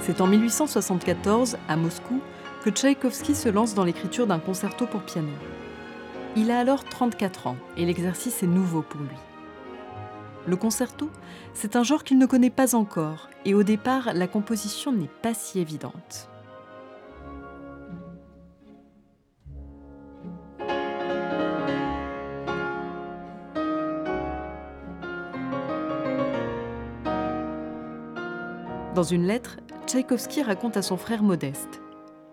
C'est en 1874, à Moscou, que Tchaïkovski se lance dans l'écriture d'un concerto pour piano. Il a alors 34 ans et l'exercice est nouveau pour lui. Le concerto, c'est un genre qu'il ne connaît pas encore et au départ, la composition n'est pas si évidente. Dans une lettre, Tchaïkovski raconte à son frère Modeste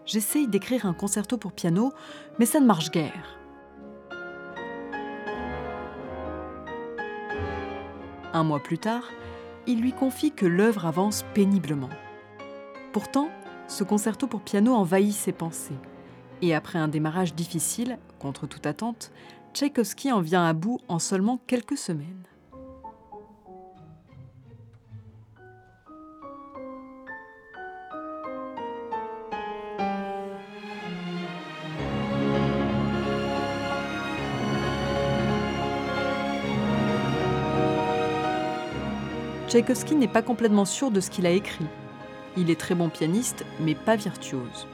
J'essaye d'écrire un concerto pour piano, mais ça ne marche guère. Un mois plus tard, il lui confie que l'œuvre avance péniblement. Pourtant, ce concerto pour piano envahit ses pensées. Et après un démarrage difficile, contre toute attente, Tchaïkovski en vient à bout en seulement quelques semaines. Tchaïkovski n'est pas complètement sûr de ce qu'il a écrit. Il est très bon pianiste, mais pas virtuose.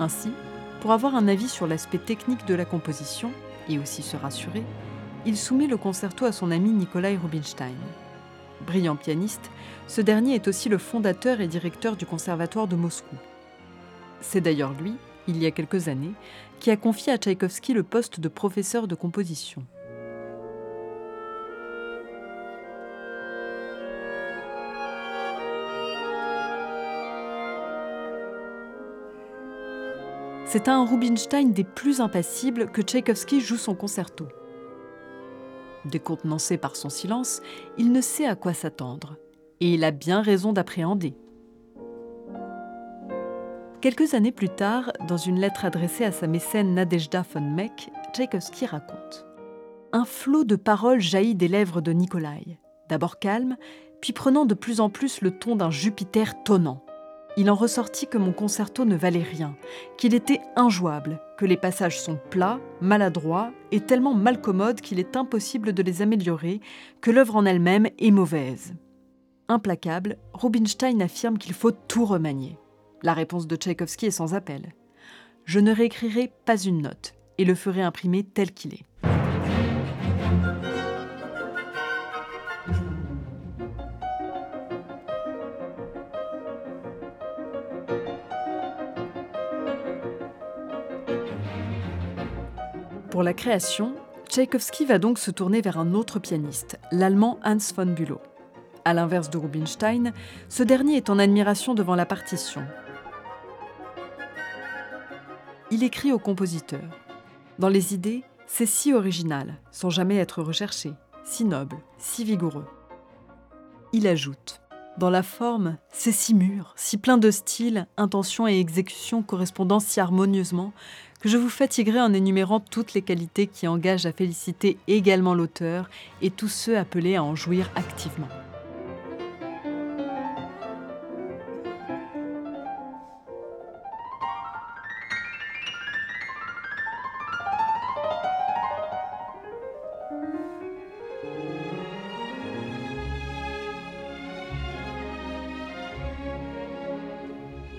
Ainsi, pour avoir un avis sur l'aspect technique de la composition, et aussi se rassurer, il soumet le concerto à son ami Nikolai Rubinstein. Brillant pianiste, ce dernier est aussi le fondateur et directeur du Conservatoire de Moscou. C'est d'ailleurs lui, il y a quelques années, qui a confié à Tchaïkovski le poste de professeur de composition. C'est à un Rubinstein des plus impassibles que Tchaïkovski joue son concerto. Décontenancé par son silence, il ne sait à quoi s'attendre. Et il a bien raison d'appréhender. Quelques années plus tard, dans une lettre adressée à sa mécène Nadezhda von Meck, Tchaïkovski raconte Un flot de paroles jaillit des lèvres de Nikolai, d'abord calme, puis prenant de plus en plus le ton d'un Jupiter tonnant. Il en ressortit que mon concerto ne valait rien, qu'il était injouable, que les passages sont plats, maladroits et tellement malcommodes qu'il est impossible de les améliorer, que l'œuvre en elle-même est mauvaise. Implacable, Rubinstein affirme qu'il faut tout remanier. La réponse de Tchaïkovski est sans appel. Je ne réécrirai pas une note et le ferai imprimer tel qu'il est. Pour la création, Tchaïkovski va donc se tourner vers un autre pianiste, l'allemand Hans von Bülow. À l'inverse de Rubinstein, ce dernier est en admiration devant la partition. Il écrit au compositeur Dans les idées, c'est si original, sans jamais être recherché, si noble, si vigoureux. Il ajoute Dans la forme, c'est si mûr, si plein de style, intention et exécution correspondant si harmonieusement que je vous fatiguerai en énumérant toutes les qualités qui engagent à féliciter également l'auteur et tous ceux appelés à en jouir activement.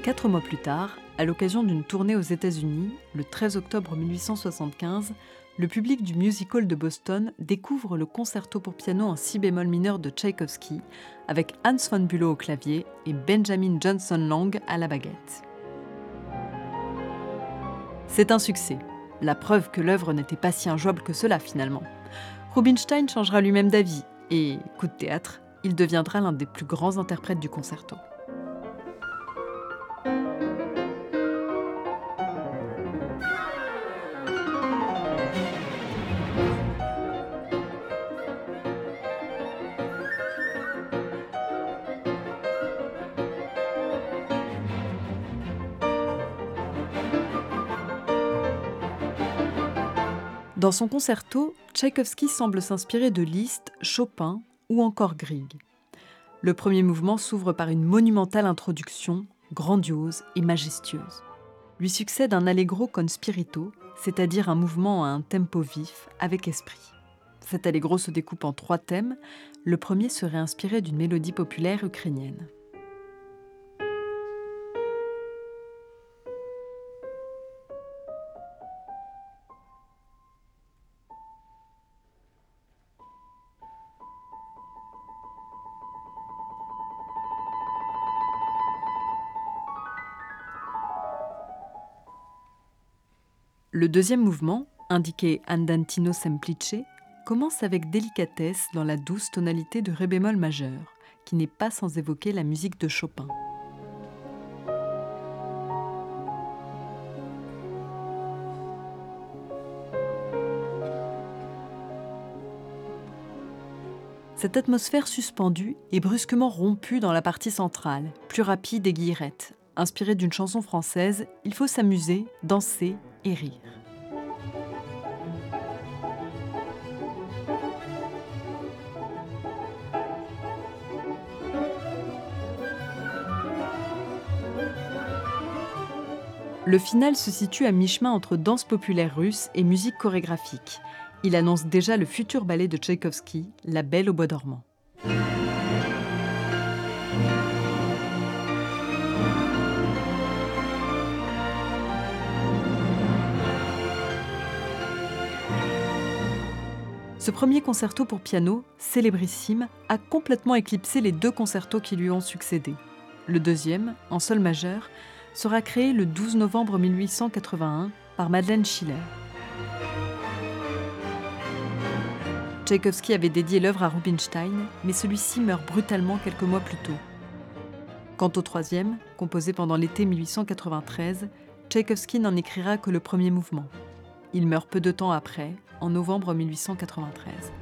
Quatre mois plus tard, à l'occasion d'une tournée aux États-Unis, le 13 octobre 1875, le public du Music Hall de Boston découvre le concerto pour piano en si bémol mineur de Tchaïkovski, avec Hans von Bülow au clavier et Benjamin Johnson Lang à la baguette. C'est un succès, la preuve que l'œuvre n'était pas si injouable que cela finalement. Rubinstein changera lui-même d'avis et, coup de théâtre, il deviendra l'un des plus grands interprètes du concerto. Dans son concerto, Tchaïkovski semble s'inspirer de Liszt, Chopin ou encore Grieg. Le premier mouvement s'ouvre par une monumentale introduction, grandiose et majestueuse. Lui succède un allegro con spirito, c'est-à-dire un mouvement à un tempo vif, avec esprit. Cet allegro se découpe en trois thèmes. Le premier serait inspiré d'une mélodie populaire ukrainienne. Le deuxième mouvement, indiqué Andantino semplice, commence avec délicatesse dans la douce tonalité de ré bémol majeur, qui n'est pas sans évoquer la musique de Chopin. Cette atmosphère suspendue est brusquement rompue dans la partie centrale, plus rapide et guillerette. Inspirée d'une chanson française, il faut s'amuser, danser Le final se situe à mi-chemin entre danse populaire russe et musique chorégraphique. Il annonce déjà le futur ballet de Tchaïkovski, La Belle au bois dormant. Ce premier concerto pour piano, célébrissime, a complètement éclipsé les deux concertos qui lui ont succédé. Le deuxième, en sol majeur, sera créé le 12 novembre 1881 par Madeleine Schiller. Tchaïkovski avait dédié l'œuvre à Rubinstein, mais celui-ci meurt brutalement quelques mois plus tôt. Quant au troisième, composé pendant l'été 1893, Tchaïkovski n'en écrira que le premier mouvement. Il meurt peu de temps après, en novembre 1893.